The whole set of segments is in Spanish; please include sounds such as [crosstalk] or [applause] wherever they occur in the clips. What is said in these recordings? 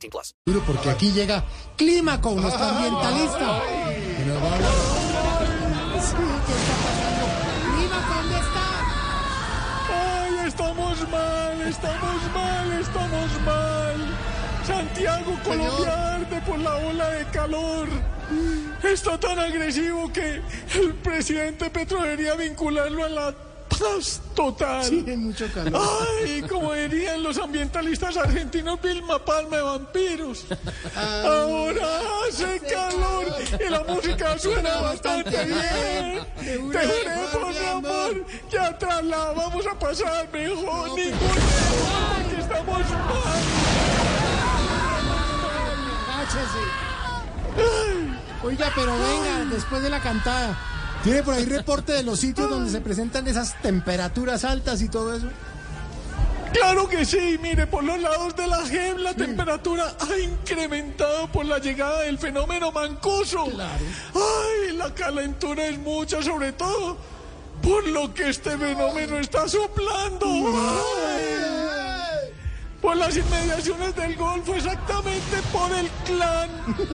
18 plus. Porque aquí llega Clímaco, nuestro ambientalista. Que nos va a hablar. Sí, ¿qué está pasando? Clímaco, ¿dónde está? Ay, estamos mal, estamos mal, estamos mal. Santiago, Colombia arde por la ola de calor. Está tan agresivo que el presidente Petro debería vincularlo a la total. Sí, mucho calor. Ay, como dirían los ambientalistas argentinos, Vilma Palma de vampiros. Ahora hace calor y la música suena bastante bien. Te juremos, mi amor, que atrás la vamos a pasar mejor. Ningún porque estamos mal. Agáchese. Oiga, pero venga, después de la cantada. ¿Tiene por ahí reporte de los sitios donde se presentan esas temperaturas altas y todo eso? Claro que sí, mire, por los lados de la GEM la temperatura ha incrementado por la llegada del fenómeno mancoso. Claro. Ay, la calentura es mucha, sobre todo por lo que este fenómeno está soplando. Ay. Por las inmediaciones del Golfo, exactamente por el clan. [laughs]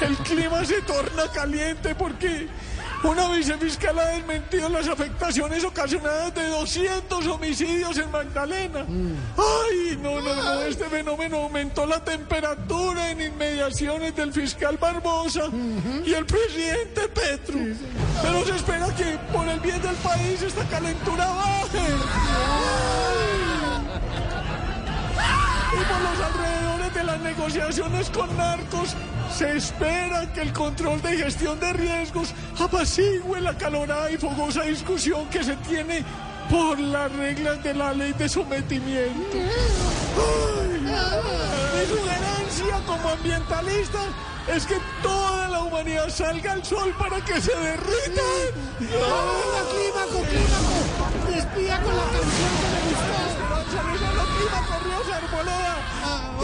El clima se torna caliente porque una vicefiscal ha desmentido las afectaciones ocasionadas de 200 homicidios en Magdalena. Ay, no, no, no, este fenómeno aumentó la temperatura en inmediaciones del fiscal Barbosa y el presidente Petro. Pero se espera que por el bien del país esta calentura baje. Y por los alrededores de las negociaciones con narcos, se espera que el control de gestión de riesgos apacigüe la calorada y fogosa discusión que se tiene por las reglas de la ley de sometimiento. Mi sugerencia como ambientalista es que toda la humanidad salga al sol para que se derritan.